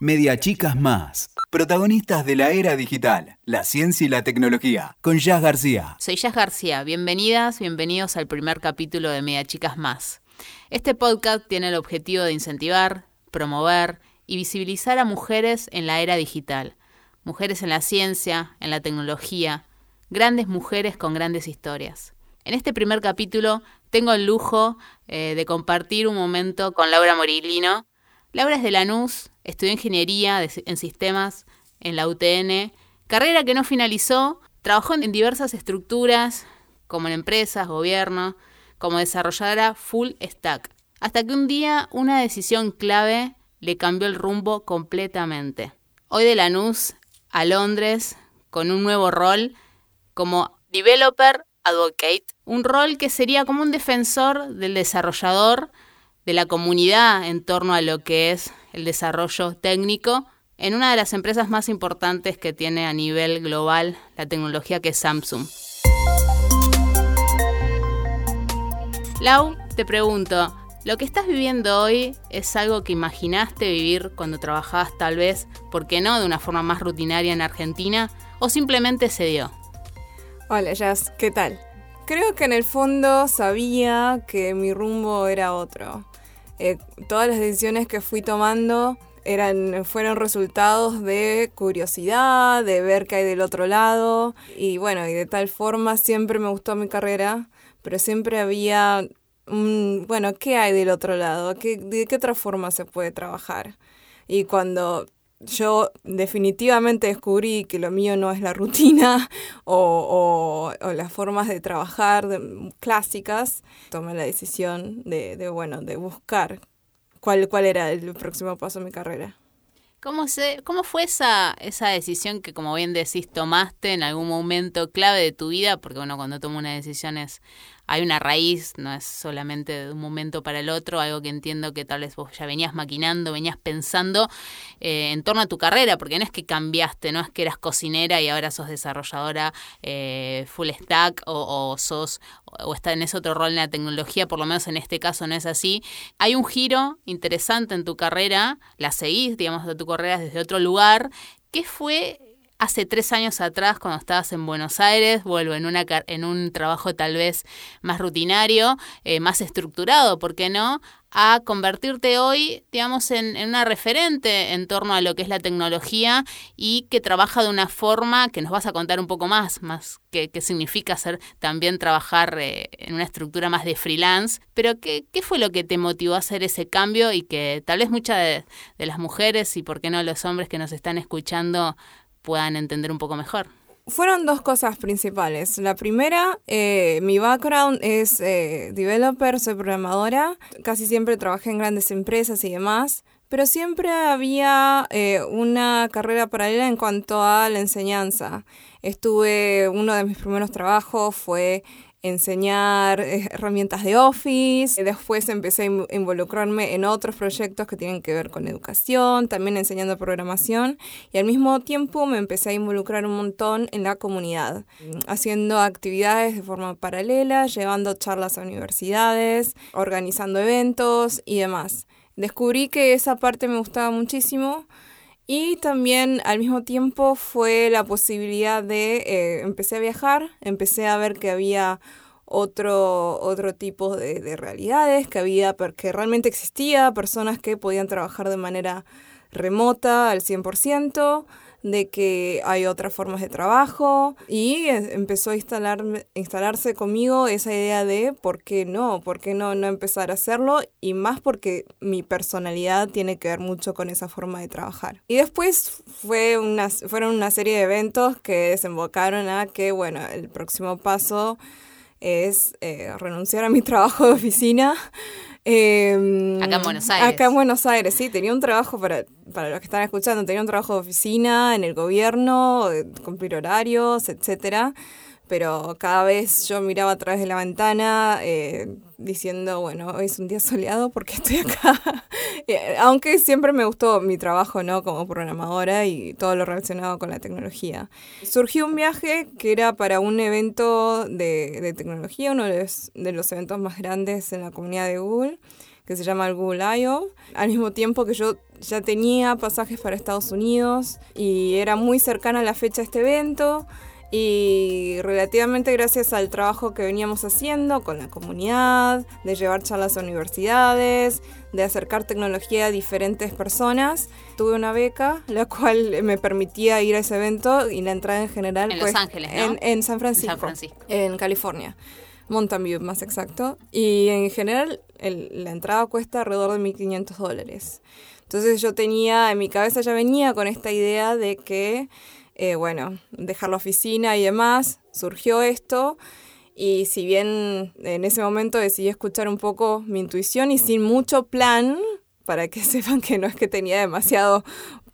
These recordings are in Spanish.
Media Chicas Más. Protagonistas de la era digital, la ciencia y la tecnología, con Jazz García. Soy Jazz García, bienvenidas, bienvenidos al primer capítulo de Media Chicas Más. Este podcast tiene el objetivo de incentivar, promover y visibilizar a mujeres en la era digital. Mujeres en la ciencia, en la tecnología, grandes mujeres con grandes historias. En este primer capítulo tengo el lujo eh, de compartir un momento con Laura Morilino. Laura es de Lanús, estudió ingeniería en sistemas en la UTN, carrera que no finalizó, trabajó en diversas estructuras, como en empresas, gobierno, como desarrolladora full stack, hasta que un día una decisión clave le cambió el rumbo completamente. Hoy de Lanús a Londres con un nuevo rol como developer advocate, un rol que sería como un defensor del desarrollador, de la comunidad en torno a lo que es el desarrollo técnico en una de las empresas más importantes que tiene a nivel global la tecnología que es Samsung. Lau, te pregunto, ¿lo que estás viviendo hoy es algo que imaginaste vivir cuando trabajabas tal vez, ¿por qué no?, de una forma más rutinaria en Argentina, o simplemente se dio? Hola Jazz, ¿qué tal? Creo que en el fondo sabía que mi rumbo era otro. Eh, todas las decisiones que fui tomando eran, fueron resultados de curiosidad, de ver qué hay del otro lado. Y bueno, y de tal forma siempre me gustó mi carrera, pero siempre había, bueno, ¿qué hay del otro lado? ¿Qué, ¿De qué otra forma se puede trabajar? Y cuando yo definitivamente descubrí que lo mío no es la rutina o, las formas de trabajar clásicas, tomé la decisión de, bueno, de buscar cuál, cuál era el próximo paso en mi carrera. ¿Cómo, se, ¿Cómo fue esa, esa decisión que, como bien decís, tomaste en algún momento clave de tu vida? Porque, bueno, cuando tomo una decisión es hay una raíz, no es solamente de un momento para el otro, algo que entiendo que tal vez vos ya venías maquinando, venías pensando eh, en torno a tu carrera, porque no es que cambiaste, no es que eras cocinera y ahora sos desarrolladora eh, full stack o, sos o estás en ese otro rol en la tecnología, por lo menos en este caso no es así. Hay un giro interesante en tu carrera, la seguís, digamos, de tu carrera desde otro lugar. ¿Qué fue hace tres años atrás, cuando estabas en Buenos Aires, vuelvo en, una, en un trabajo tal vez más rutinario, eh, más estructurado, ¿por qué no? a convertirte hoy, digamos, en, una referente en torno a lo que es la tecnología y que trabaja de una forma que nos vas a contar un poco más, más qué significa ser también trabajar eh, en una estructura más de freelance. Pero ¿qué, ¿qué, fue lo que te motivó a hacer ese cambio y que tal vez muchas de, de las mujeres y por qué no los hombres que nos están escuchando puedan entender un poco mejor? Fueron dos cosas principales. La primera, eh, mi background es eh, developer, soy programadora. Casi siempre trabajé en grandes empresas y demás, pero siempre había eh, una carrera paralela en cuanto a la enseñanza. Estuve, uno de mis primeros trabajos fue enseñar eh, herramientas de Office. Después empecé a involucrarme en otros proyectos que tienen que ver con educación, también enseñando programación. Y al mismo tiempo me empecé a involucrar un montón en la comunidad, haciendo actividades de forma paralela, llevando charlas a universidades, organizando eventos y demás. Descubrí que esa parte me gustaba muchísimo y también al mismo tiempo fue la posibilidad de, eh, empecé a viajar, empecé a ver que había otro, otro tipo de, de realidades, que había, que realmente existía personas que podían trabajar de manera remota al 100%, de que hay otras formas de trabajo y empezó a instalarse conmigo esa idea de por qué no, por qué no, no empezar a hacerlo y más porque mi personalidad tiene que ver mucho con esa forma de trabajar. Y después fue una, fueron una serie de eventos que desembocaron a que, bueno, el próximo paso es eh, renunciar a mi trabajo de oficina Em, acá en Buenos Aires. Acá en Buenos Aires, sí. Tenía un trabajo, para, para los que están escuchando, tenía un trabajo de oficina en el gobierno, cumplir horarios, etcétera pero cada vez yo miraba a través de la ventana eh, diciendo, bueno, hoy es un día soleado porque estoy acá. Eh, aunque siempre me gustó mi trabajo, ¿no? Como programadora y todo lo relacionado con la tecnología. Surgió un viaje que era para un evento de, de tecnología, uno de los, de los eventos más grandes en la comunidad de Google que se llama el Google I.O., al mismo tiempo que yo ya tenía pasajes para Estados Unidos y era muy cercana la fecha de este evento y relativamente gracias al trabajo que veníamos haciendo con la comunidad, de llevar charlas a universidades, de acercar tecnología a diferentes personas, tuve una beca la cual me permitía ir a ese evento y la entrada en general en pues, Los Ángeles, ¿no? en, en San Francisco, San Francisco. en California. Mountain View más exacto. Y en general el- la entrada cuesta alrededor de 1.500 dólares. Entonces yo tenía, en mi cabeza ya venía con esta idea de que, eh, bueno, dejar la oficina y demás, surgió esto. Y si bien en ese momento decidí escuchar un poco mi intuición y sin mucho plan, para que sepan que no es que tenía demasiado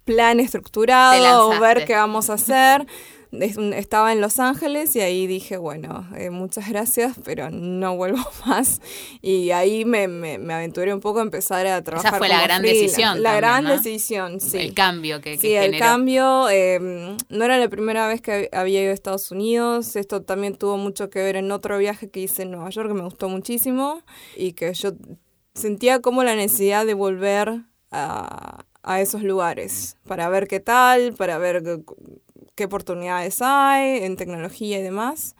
plan estructurado o ver qué vamos a hacer. Es un- Estaba en Los Ángeles y ahí dije, bueno, eh, muchas gracias, pero no vuelvo más. Y ahí me, me, me aventuré un poco a empezar a trabajar. fue la como gran freelance. decisión La también, gran ¿no? decisión, sí. El cambio que, que Sí, el generó. cambio eh, no era la primera vez que hab- había ido a Estados Unidos. Esto también tuvo mucho que ver en otro viaje que hice en Nueva York que me gustó muchísimo y que yo sentía como la necesidad de volver a, a esos lugares para ver qué tal, para ver qué, oportunidades hay en tecnología y demás.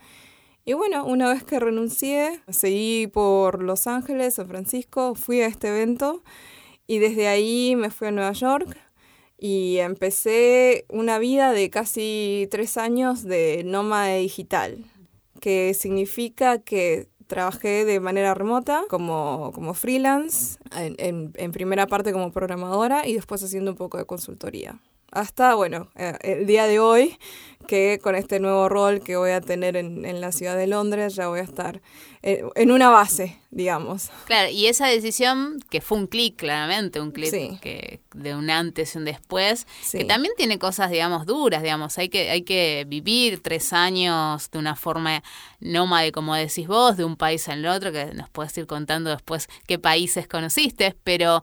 Y bueno, una vez que renuncié, seguí por Los Ángeles, San Francisco, fui a este evento y desde ahí me fui a Nueva York y empecé una vida de casi tres años de nómada digital, que significa que trabajé de manera remota como, como freelance, en, en- en primera parte como programadora y después haciendo un poco de consultoría. Hasta, bueno, eh, el día de hoy, que con este nuevo rol que voy a tener en, en la ciudad de Londres, ya voy a estar en, en una base, digamos. Claro, y esa decisión que fue un clic, claramente, un clic Sí. que de un antes y un después, Sí. que también tiene cosas, digamos, duras, digamos, hay que, hay que vivir tres años de una forma nómade, como decís vos, de un país el otro, que nos puedes ir contando después qué países conociste, pero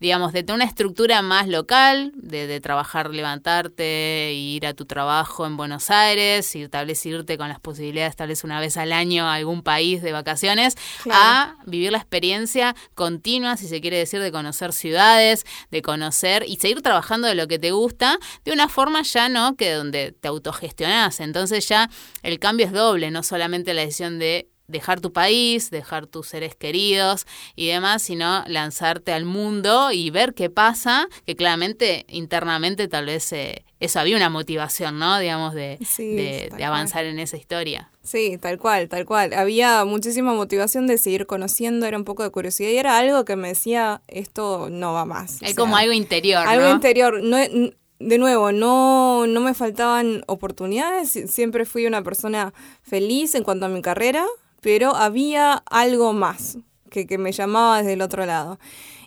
digamos, de tener una estructura más local, de, de trabajar, levantarte, ir a tu trabajo en Buenos Aires, y tal vez irte con las posibilidades, tal vez una vez al año a algún país de vacaciones, Claro. a vivir la experiencia continua, si se quiere decir, de conocer ciudades, de conocer y seguir trabajando de lo que te gusta, de una forma ya no que donde te autogestionás. Entonces ya el cambio es doble, no solamente la decisión de dejar tu país, dejar tus seres queridos y demás, sino lanzarte al mundo y ver qué pasa, que claramente internamente tal vez eh, eso había una motivación, ¿no? Digamos, de, Sí, de- avanzar en esa historia. Sí, tal cual, tal cual. Había muchísima motivación de seguir conociendo, era un poco de curiosidad y era algo que me decía, esto no va más. Es sea, como algo interior, algo ¿no? interior. No, n- de nuevo, no, no me faltaban oportunidades, sie- siempre fui una persona feliz en cuanto a mi carrera, pero había algo más que, que me llamaba desde el otro lado.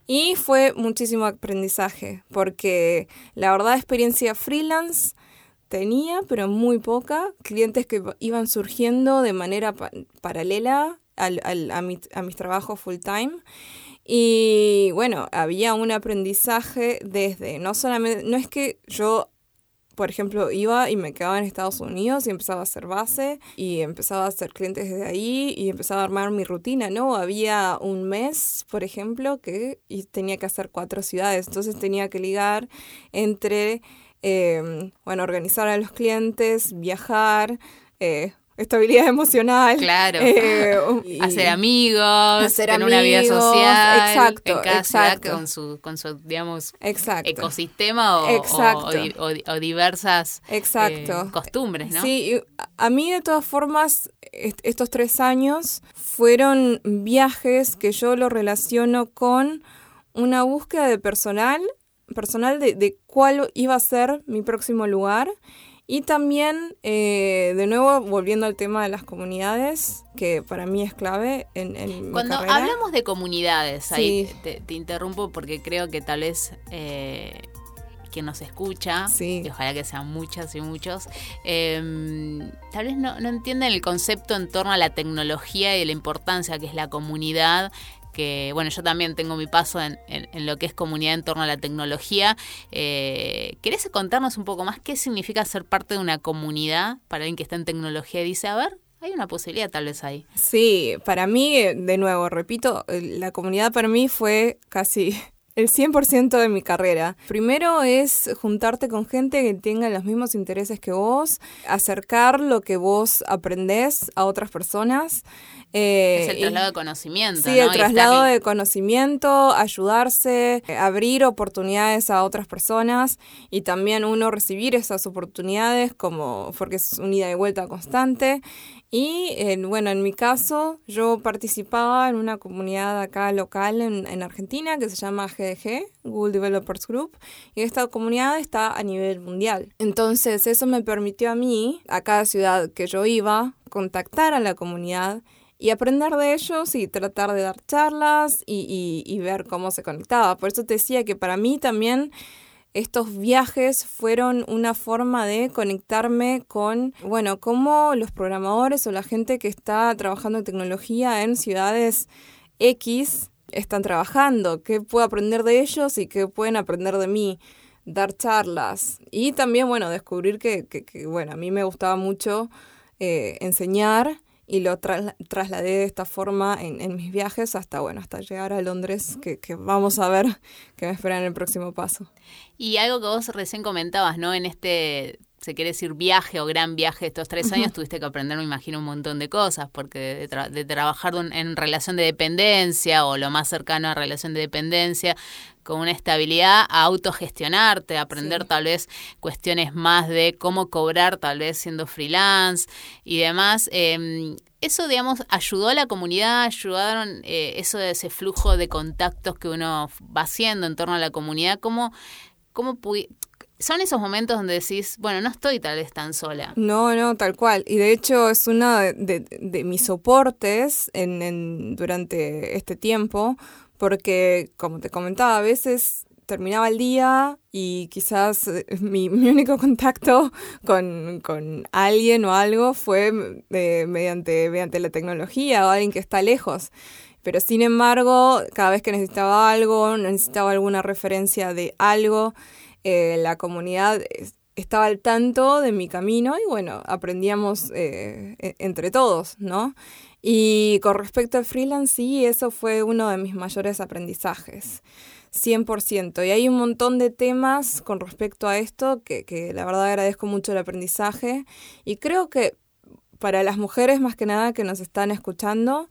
Y fue muchísimo aprendizaje, porque la verdad experiencia freelance tenía, pero muy poca. Clientes que iban surgiendo de manera pa- paralela al, a, mi- a mis trabajos full time. Y bueno, había un aprendizaje desde, no solamente, no es que yo, por ejemplo, iba y me quedaba en Estados Unidos y empezaba a hacer base y empezaba a hacer clientes desde ahí y empezaba a armar mi rutina, ¿no? Había un mes, por ejemplo, que y tenía que hacer cuatro ciudades, entonces tenía que ligar entre, eh, bueno, organizar a los clientes, viajar, eh, estabilidad emocional. Claro. eh, hacer amigos, Hacer tener una vida social, exacto, en cada exacto. ciudad con su, con su, digamos, Exacto. ecosistema o, Exacto. o- o di- o di- o diversas Exacto. eh, costumbres, ¿no? Sí, a- a mí de todas formas, est- estos tres años fueron viajes que yo lo relaciono con una búsqueda de personal, personal de, de cuál iba a ser mi próximo lugar. Y también, eh, de nuevo, volviendo al tema de las comunidades, que para mí es clave en, en mi Cuando carrera. hablamos de comunidades, ahí te, te interrumpo porque creo que tal vez eh, quien nos escucha, Sí. y ojalá que sean muchas y muchos, eh, tal vez no, no entienden el concepto en torno a la tecnología y la importancia que es la comunidad que bueno, yo también tengo mi paso en, en- lo que es comunidad en torno a la tecnología. Eh, ¿Querés contarnos un poco más qué significa ser parte de una comunidad para alguien que está en tecnología dice, a ver, hay una posibilidad tal vez ahí. Sí, para mí, de nuevo, repito, la comunidad para mí fue casi el 100% de mi carrera. Primero es juntarte con gente que tenga los mismos intereses que vos, acercar lo que vos aprendés a otras personas. Eh, es el traslado de conocimiento. Sí, el traslado de conocimiento, ayudarse, abrir oportunidades a otras personas y también uno recibir esas oportunidades como porque es un ida y vuelta constante y bueno, en mi caso, yo participaba en una comunidad acá local en, en, Argentina que se llama GDG, Google Developers Group, y esta comunidad está a nivel mundial. Entonces, eso me permitió a mí, a cada ciudad que yo iba, contactar a la comunidad y aprender de ellos y tratar de dar charlas y, y, y ver cómo se conectaba. Por eso te decía que para mí también estos viajes fueron una forma de conectarme con, bueno, cómo los programadores o la gente que está trabajando en tecnología en ciudades X están trabajando, qué puedo aprender de ellos y qué pueden aprender de mí, dar charlas y también, bueno, descubrir que, que, bueno, a mí me gustaba mucho eh, enseñar y lo trasladé de esta forma en, en, mis viajes hasta, bueno, hasta llegar a Londres, que, vamos a ver qué me espera en el próximo paso. Y algo que vos recién comentabas, ¿no? En este se quiere decir viaje o gran viaje estos tres años, tuviste que aprender, me imagino, un montón de cosas, porque de, trabajar en relación de dependencia o lo más cercano a relación de dependencia, con una estabilidad a autogestionarte, aprender tal vez cuestiones más de cómo cobrar tal vez siendo freelance y demás. Em, eso, digamos, ayudó a la comunidad, ayudaron eh, eso de ese flujo de contactos que uno va haciendo en torno a la comunidad, cómo, cómo son esos momentos donde decís, bueno, no estoy tal vez tan sola. No, no, tal cual. Y de hecho es uno de, mis soportes en, en, durante este tiempo, porque como te comentaba, a veces terminaba el día y quizás eh, mi, mi único contacto con, con, alguien o algo fue eh, mediante, mediante la tecnología o alguien que está lejos. Pero sin embargo, cada vez que necesitaba algo, necesitaba alguna referencia de algo, eh, la comunidad estaba al tanto de mi camino y bueno, aprendíamos eh, e, entre todos, ¿no? Y con respecto al freelance, sí, eso fue uno de mis mayores aprendizajes. 100%. Y hay un montón de temas con respecto a esto que, que la verdad agradezco mucho el aprendizaje. Y creo que para las mujeres más que nada que nos están escuchando,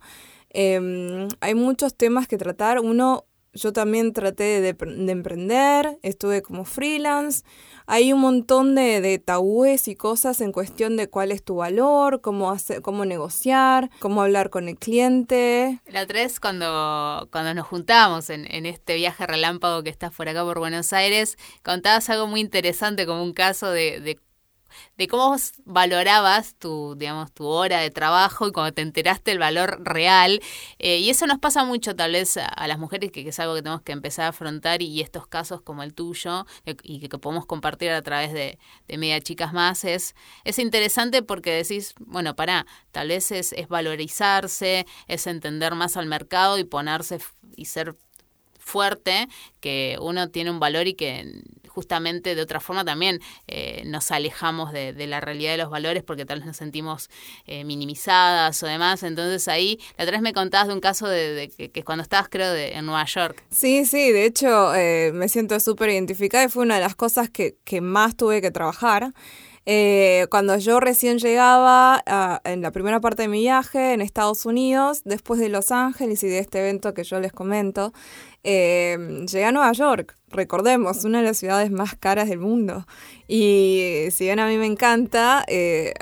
em, hay muchos temas que tratar. Uno, yo también traté de, de, emprender, estuve como freelance. Hay un montón de, de, tabúes y cosas en cuestión de cuál es tu valor, cómo, cómo negociar, cómo hablar con el cliente. La tres, cuando, cuando nos juntamos en, en este viaje relámpago que estás por acá por Buenos Aires, contabas algo muy interesante como un caso de de cómo valorabas tu, digamos, tu hora de trabajo y cuando te enteraste el valor real. Eh, y eso nos pasa mucho tal vez a, las mujeres, que, es algo que tenemos que empezar a afrontar y, estos casos como el tuyo y que, podemos compartir a través de, de Media Chicas Más es, es interesante porque decís, bueno, para tal vez es, es valorizarse, es entender más al mercado y ponerse y ser fuerte, que uno tiene un valor y que justamente de otra forma también eh, nos alejamos de, la realidad de los valores porque tal vez nos sentimos eh, minimizadas o demás. Entonces ahí, la otra vez me contabas de un caso de, que, cuando estabas creo de, en Nueva York. Sí, sí, de hecho eh, me siento súper identificada y fue una de las cosas que, que más tuve que trabajar. Eh, cuando yo recién llegaba en la primera parte de mi viaje en Estados Unidos, después de Los Ángeles y de este evento que yo les comento, eh, llegué a Nueva York, recordemos, una de las ciudades más caras del mundo. Y si bien a mí me encanta, eh,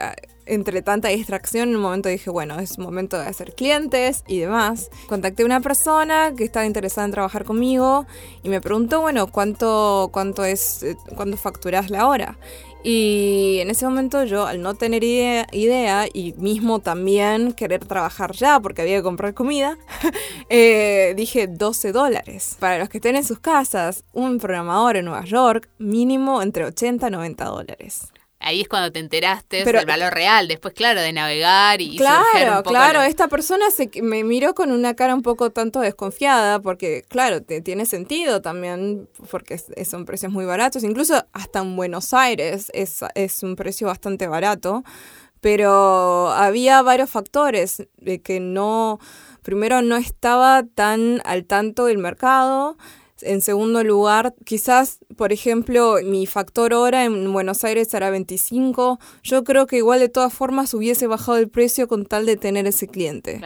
entre tanta distracción, en un momento dije, bueno, es momento de hacer clientes y demás. Contacté a una persona que estaba interesada en trabajar conmigo y me preguntó, bueno, ¿cuánto, cuánto es, cuánto facturas la hora? Y en ese momento yo, al no tener idea, y mismo también querer trabajar ya porque había que comprar comida, eh, dije 12 dólares. Para los que estén en sus casas, un programador en Nueva York, mínimo entre 80 y 90 dólares ahí es cuando te enteraste del valor real, después, claro, de navegar y... Claro, claro, esta persona se, me miró con una cara un poco tanto desconfiada, porque, claro, te, tiene sentido también, porque son precios muy baratos, incluso hasta en Buenos Aires es, es un precio bastante barato. pero había varios factores de que no, primero no estaba tan al tanto del mercado, en segundo lugar, quizás, por ejemplo, mi factor hora en Buenos Aires era 25. Yo creo que igual de todas formas hubiese bajado el precio con tal de tener ese cliente.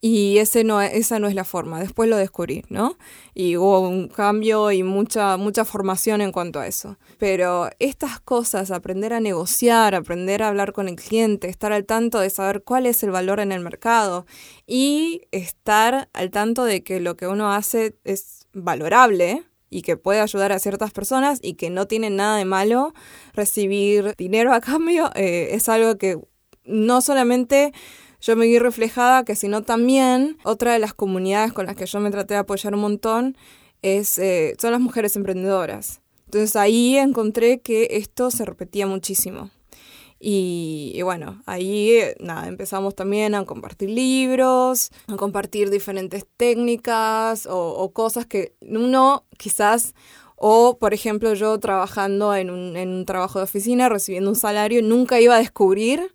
Y ese no, esa no es la forma. Después lo descubrí, ¿no? Y hubo un cambio y mucha, mucha formación en cuanto a eso. Pero estas cosas, aprender a negociar, aprender a hablar con el cliente, estar al tanto de saber cuál es el valor en el mercado y estar al tanto de que lo que uno hace es valorable y que puede ayudar a ciertas personas y que no tiene nada de malo recibir dinero a cambio, eh, es algo que no solamente yo me vi reflejada, que sino también otra de las comunidades con las que yo me traté de apoyar un montón es, eh, son las mujeres emprendedoras. Entonces ahí encontré que esto se repetía muchísimo. Y, bueno, ahí nada, empezamos también a compartir libros, a compartir diferentes técnicas o, cosas que uno quizás, o por ejemplo yo trabajando en un, en un trabajo de oficina, recibiendo un salario, nunca iba a descubrir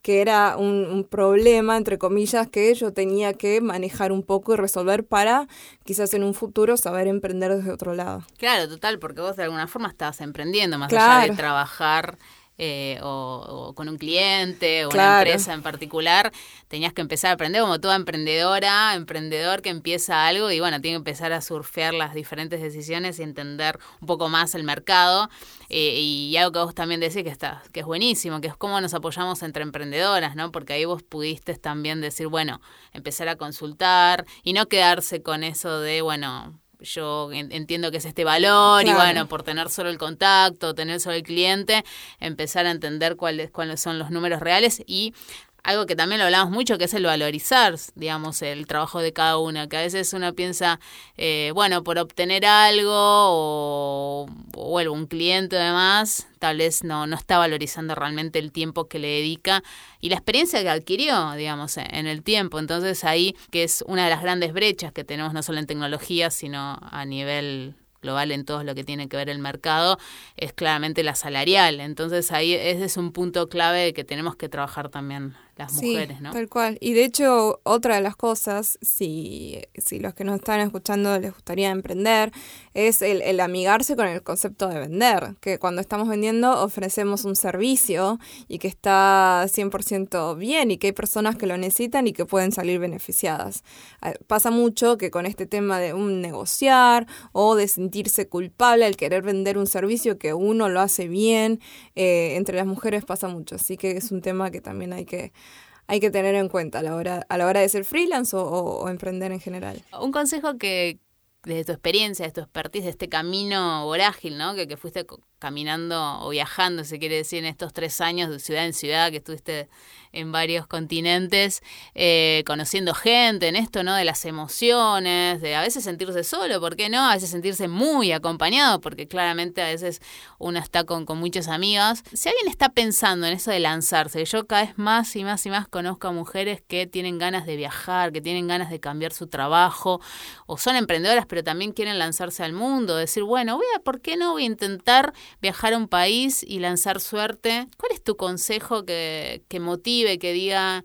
que era un, un, problema, entre comillas, que yo tenía que manejar un poco y resolver para quizás en un futuro saber emprender desde otro lado. Claro, total, porque vos de alguna forma estabas emprendiendo, más allá de trabajar eh, o, con un cliente o una empresa en particular, tenías que empezar a aprender como toda emprendedora, emprendedor que empieza algo y bueno, tiene que empezar a surfear las diferentes decisiones y entender un poco más el mercado. Eh, y algo que vos también decís que está, que es buenísimo, que es cómo nos apoyamos entre emprendedoras, ¿no? Porque ahí vos pudiste también decir, bueno, empezar a consultar y no quedarse con eso de, bueno, yo entiendo que es este valor y bueno, por tener solo el contacto, tener solo el cliente, empezar a entender cuáles, cuáles son los números reales y algo que también lo hablamos mucho, que es el valorizar, digamos, el trabajo de cada una, que a veces uno piensa, eh, bueno, por obtener algo o, bueno, un cliente además, tal vez no, no está valorizando realmente el tiempo que le dedica y la experiencia que adquirió, digamos, en el tiempo. Entonces ahí, que es una de las grandes brechas que tenemos no solo en tecnología, sino a nivel global en todo lo que tiene que ver el mercado, es claramente la salarial. Entonces ahí ese es un punto clave que tenemos que trabajar también las mujeres, ¿no? Tal cual. Y de hecho, otra de las cosas, si, si los que nos están escuchando les gustaría emprender, es el, el amigarse con el concepto de vender, que cuando estamos vendiendo ofrecemos un servicio y que está 100% bien y que hay personas que lo necesitan y que pueden salir beneficiadas. Ah, pasa mucho que con este tema de un negociar o de sentirse culpable al querer vender un servicio que uno lo hace bien, eh, entre las mujeres pasa mucho. Así que es un tema que también hay que hay que tener en cuenta a la hora, a la hora de ser freelance o, emprender en general. Un consejo que, desde tu experiencia, de tu expertise, de este camino vorágil, ¿no? Que, que fuiste caminando o viajando, se quiere decir, en estos tres años de ciudad en ciudad, que estuviste en varios continentes, eh, conociendo gente en esto, ¿no? De las emociones, de a veces sentirse solo, ¿por qué no? A veces sentirse muy acompañado, porque claramente a veces uno está con, con muchas amigas. Si alguien está pensando en eso de lanzarse, yo cada vez más y más y más conozco a mujeres que tienen ganas de viajar, que tienen ganas de cambiar su trabajo, o son emprendedoras, pero también quieren lanzarse al mundo, decir, bueno, voy a, ¿por qué no voy a intentar viajar a un país y lanzar suerte? ¿Cuál es tu consejo que, que motive, que diga,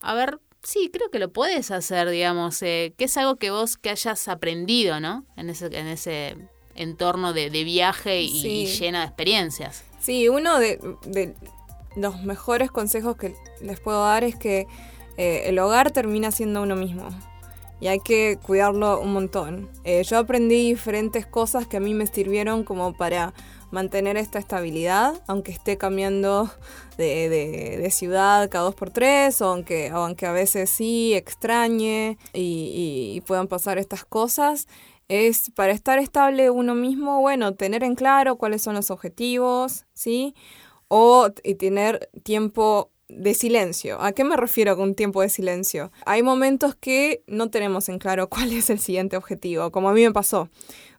a ver, sí, creo que lo puedes hacer, digamos, eh, que es algo que vos que hayas aprendido, ¿no? En ese, en ese entorno de, viaje y, llena de experiencias. Sí, uno de, los mejores consejos que les puedo dar es que eh, el hogar termina siendo uno mismo y hay que cuidarlo un montón. Eh, yo aprendí diferentes cosas que a mí me sirvieron como para mantener esta estabilidad, aunque esté cambiando de, ciudad cada dos por tres, o aunque, aunque a veces sí extrañe y, puedan pasar estas cosas es para estar estable uno mismo, bueno, tener en claro cuáles son los objetivos, ¿sí? O y tener tiempo de silencio. ¿A qué me refiero con tiempo de silencio? Hay momentos que no tenemos en claro cuál es el siguiente objetivo, como a mí me pasó.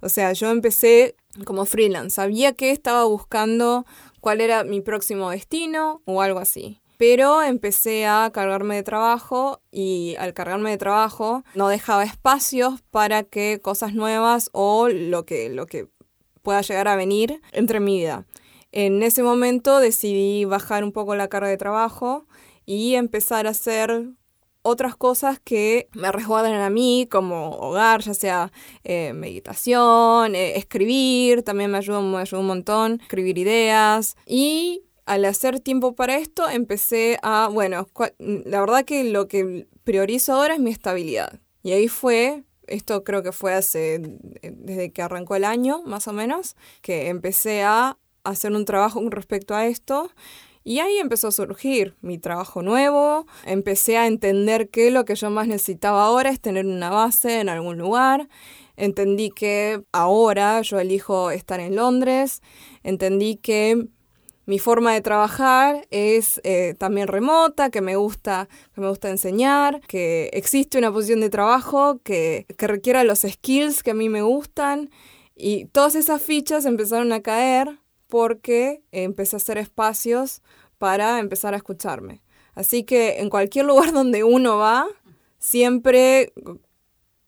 O sea, yo empecé como freelance, sabía que estaba buscando cuál era mi próximo destino o algo así. Pero empecé a cargarme de trabajo y al cargarme de trabajo no dejaba espacios para que cosas nuevas o lo que, lo que pueda llegar a venir entre mi vida. En ese momento decidí bajar un poco la carga de trabajo y empezar a hacer otras cosas que me resguardan a mí como hogar, ya sea eh, meditación, eh, escribir, también me ayuda, me ayuda un montón, escribir ideas y al hacer tiempo para esto empecé a, bueno, la verdad que lo que priorizo ahora es mi estabilidad. Y ahí fue, esto creo que fue hace, desde que arrancó el año, más o menos, que empecé a hacer un trabajo con respecto a esto. Y ahí empezó a surgir mi trabajo nuevo, empecé a entender que lo que yo más necesitaba ahora es tener una base en algún lugar, entendí que ahora yo elijo estar en Londres, entendí que mi forma de trabajar es eh, también remota, que me gusta, que me gusta enseñar, que existe una posición de trabajo que, que requiera los skills que a mí me gustan. Y todas esas fichas empezaron a caer porque empecé a hacer espacios para empezar a escucharme. Así que en cualquier lugar donde uno va, siempre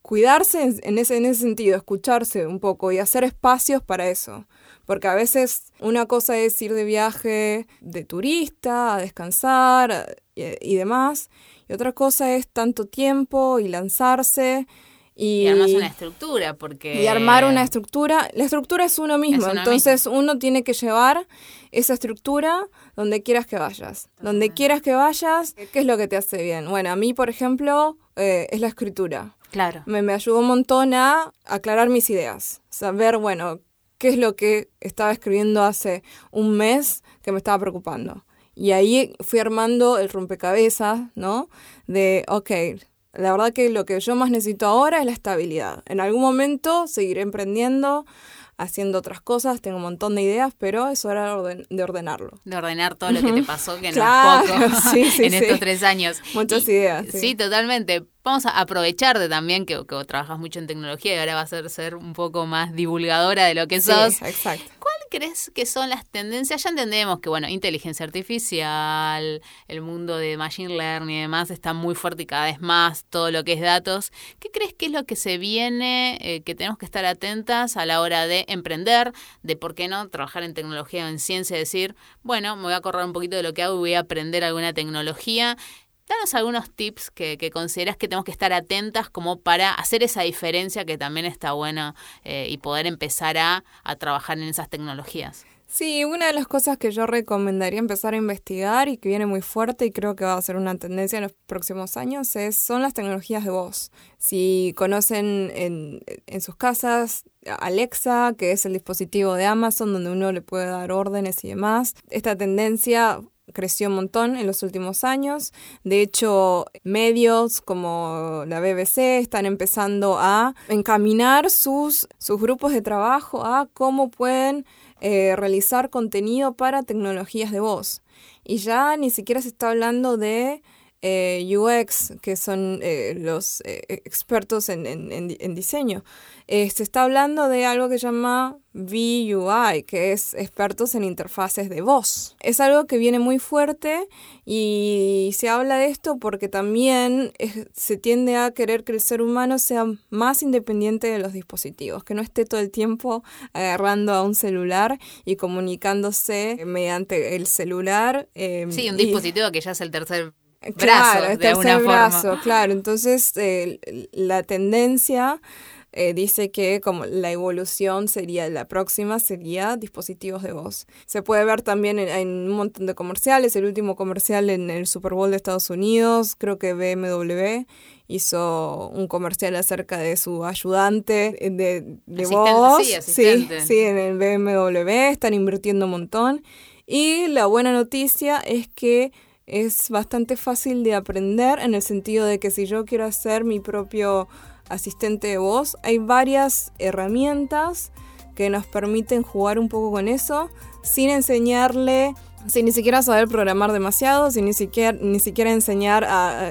cuidarse en ese, en ese sentido, escucharse un poco y hacer espacios para eso. Porque a veces una cosa es ir de viaje de turista, a descansar y, y demás, y otra cosa es tanto tiempo y lanzarse y, además una estructura, porque... Y armar una estructura. La estructura es uno mismo, entonces uno tiene que llevar esa estructura donde quieras que vayas. Donde quieras que vayas, ¿qué es lo que te hace bien? Bueno, a mí, por ejemplo, eh, es la escritura. Claro. Me, me ayudó un montón a aclarar mis ideas. Saber, bueno, qué es lo que estaba escribiendo hace un mes que me estaba preocupando. Y ahí fui armando el rompecabezas, ¿no? De, ok, la verdad que lo que yo más necesito ahora es la estabilidad. En algún momento seguiré emprendiendo, haciendo otras cosas, tengo un montón de ideas, pero es hora de ordenarlo. De ordenar todo lo que te pasó, que no es poco en estos tres años. Muchas ideas. Sí. totalmente. Vamos a aprovecharte también que, que trabajas mucho en tecnología y ahora vas a ser, ser un poco más divulgadora de lo que sos. exacto crees que son las tendencias? Ya entendemos que, bueno, inteligencia artificial, el mundo de machine learning y demás está muy fuerte y cada vez más todo lo que es datos. ¿Qué crees que es lo que se viene, eh, que tenemos que estar atentas a la hora de emprender, de por qué no trabajar en tecnología o en ciencia, decir, bueno, me voy a acordar un poquito de lo que hago y voy a aprender alguna tecnología Danos algunos tips que, consideras que tenemos que estar atentas como para hacer esa diferencia que también está bueno eh, y poder empezar a, trabajar en esas tecnologías. Sí, una de las cosas que yo recomendaría empezar a investigar y que viene muy fuerte y creo que va a ser una tendencia en los próximos años es, son las tecnologías de voz. Si conocen en, en sus casas Alexa, que es el dispositivo de Amazon donde uno le puede dar órdenes y demás, esta tendencia creció un montón en los últimos años. De hecho, medios como la BBC están empezando a encaminar sus, sus grupos de trabajo a cómo pueden eh, realizar contenido para tecnologías de voz. Y ya ni siquiera se está hablando de eh, UX, que son eh, los eh, expertos en, en, diseño. se está hablando de algo que se llama VUI, que es expertos en interfaces de voz. Es algo que viene muy fuerte y se habla de esto porque también se tiende a querer que el ser humano sea más independiente de los dispositivos, que no esté todo el tiempo agarrando a un celular y comunicándose mediante el celular. sí, un dispositivo que ya es el tercer Claro, brazo, de tercer brazo, claro. Entonces, eh, la tendencia eh, dice que como la evolución sería, la próxima sería dispositivos de voz. Se puede ver también en, un montón de comerciales, el último comercial en el Super Bowl de Estados Unidos, creo que BMW hizo un comercial acerca de su ayudante de, de voz. Sí, sí, en el BMW están invirtiendo un montón. Y la buena noticia es que es bastante fácil de aprender en el sentido de que si yo quiero hacer mi propio asistente de voz, hay varias herramientas que nos permiten jugar un poco con eso sin enseñarle, sin ni siquiera saber programar demasiado, sin ni siquiera, enseñar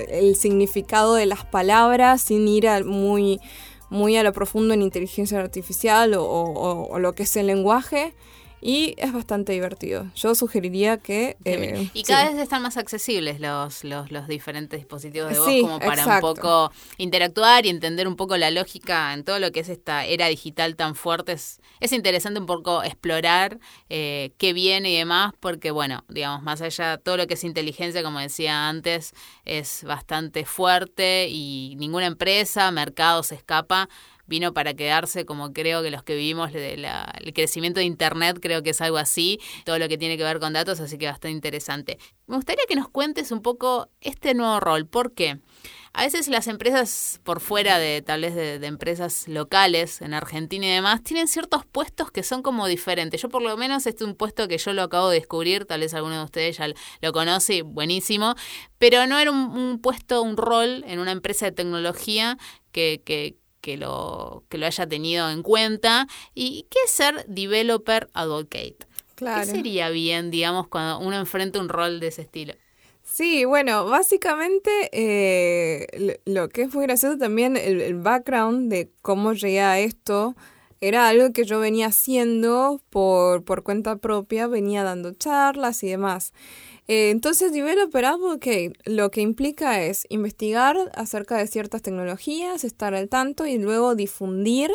el significado de las palabras, sin ir muy, muy a lo profundo en inteligencia artificial o lo que es el lenguaje y es bastante divertido. Yo sugeriría que... Eh, y cada vez están más accesibles los, los, los diferentes dispositivos de voz como para un poco interactuar y entender un poco la lógica en todo lo que es esta era digital tan fuerte. Es, es interesante un poco explorar eh, qué viene y demás, porque bueno, digamos, más allá, todo lo que es inteligencia, como decía antes, es bastante fuerte y ninguna empresa, mercado se escapa vino para quedarse, como creo que los que vivimos el crecimiento de Internet, creo que es algo así, todo lo que tiene que ver con datos, así que bastante interesante. Me gustaría que nos cuentes un poco este nuevo rol, ¿por qué? A veces las empresas por fuera de tal vez de, empresas locales en Argentina y demás tienen ciertos puestos que son como diferentes. Yo por lo menos este es un puesto que yo lo acabo de descubrir, tal vez alguno de ustedes ya lo conoce, buenísimo, pero no era un, puesto, un rol en una empresa de tecnología que, que lo, que lo haya tenido en cuenta. ¿Y qué es ser developer advocate? ¿Qué sería bien, digamos, cuando uno enfrenta un rol de ese estilo? Sí, bueno, básicamente eh, lo que es muy gracioso también, el, el, background de cómo llegué a esto, era algo que yo venía haciendo por, por cuenta propia, venía dando charlas y demás. Eh, entonces, Developer Advocate lo que implica es investigar acerca de ciertas tecnologías, estar al tanto y luego difundir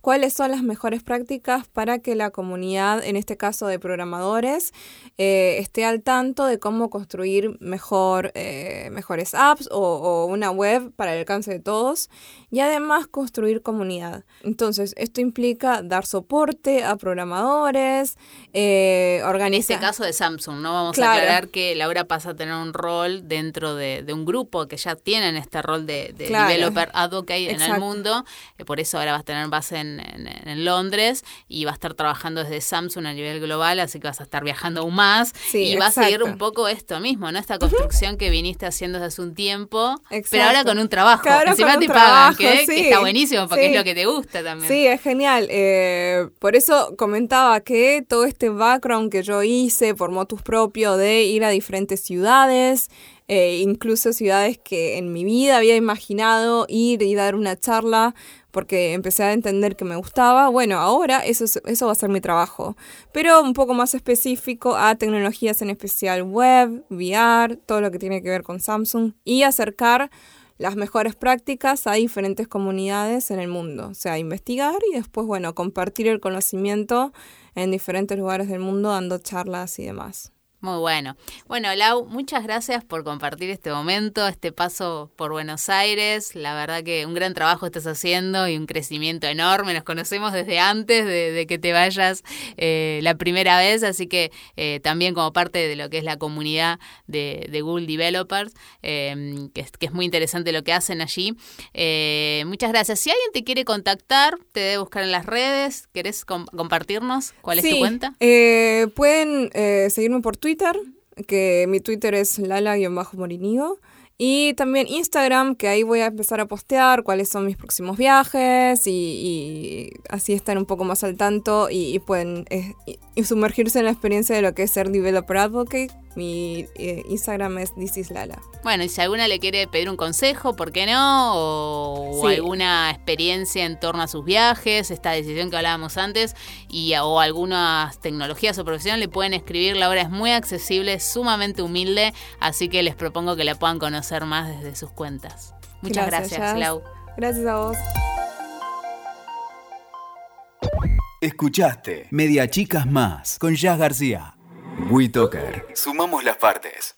cuáles son las mejores prácticas para que la comunidad, en este caso de programadores, eh, esté al tanto de cómo construir mejor, eh, mejores apps o, o, una web para el alcance de todos y además construir comunidad. Entonces, esto implica dar soporte a programadores, organizar... En este caso de Samsung, ¿no? Vamos a aclarar que que Laura pasa a tener un rol dentro de, un grupo que ya tienen este rol de, developer advocate en el mundo. Eh, por eso ahora vas a tener base en, Londres y va a estar trabajando desde Samsung a nivel global, así que vas a estar viajando aún más. y vas a seguir un poco esto mismo, ¿no? Esta construcción que viniste haciendo desde hace un tiempo, pero ahora con un trabajo. Encima te pagan, que, está buenísimo porque es lo que te gusta también. Sí, es genial. Eh, por eso comentaba que todo este background que yo hice por motus propio de ir a diferentes ciudades, eh, incluso ciudades que en mi vida había imaginado ir y dar una charla porque empecé a entender que me gustaba. Bueno, ahora eso, eso va a ser mi trabajo, pero un poco más específico a tecnologías en especial web, VR, todo lo que tiene que ver con Samsung y acercar las mejores prácticas a diferentes comunidades en el mundo. O sea, investigar y después, bueno, compartir el conocimiento en diferentes lugares del mundo dando charlas y demás. Muy bueno. Bueno, Lau, muchas gracias por compartir este momento, este paso por Buenos Aires. La verdad que un gran trabajo estás haciendo y un crecimiento enorme. Nos conocemos desde antes de, que te vayas eh, la primera vez, así que eh, también como parte de lo que es la comunidad de, Google Developers, em, que, es, muy interesante lo que hacen allí. Eh, muchas gracias. Si alguien te quiere contactar, te debe buscar en las redes. ¿Querés compartirnos cuál es tu cuenta? pueden seguirme por Twitter Twitter, que mi Twitter es lala-morinio. Y también Instagram, que ahí voy a empezar a postear cuáles son mis próximos viajes y, así están un poco más al tanto y, pueden eh, sumergirse en la experiencia de lo que es ser developer advocate mi eh, Instagram es Lala. Bueno, y si alguna le quiere pedir un consejo, ¿por qué no? O, alguna experiencia en torno a sus viajes, esta decisión que hablábamos antes, y o algunas tecnologías o profesión, le pueden escribir. La obra es muy accesible, sumamente humilde, así que les propongo que la puedan conocer más desde sus cuentas. Muchas gracias, gracias Lau. Gracias a vos. Escuchaste Media Chicas Más con Jazz García. WeToker. Sumamos las partes.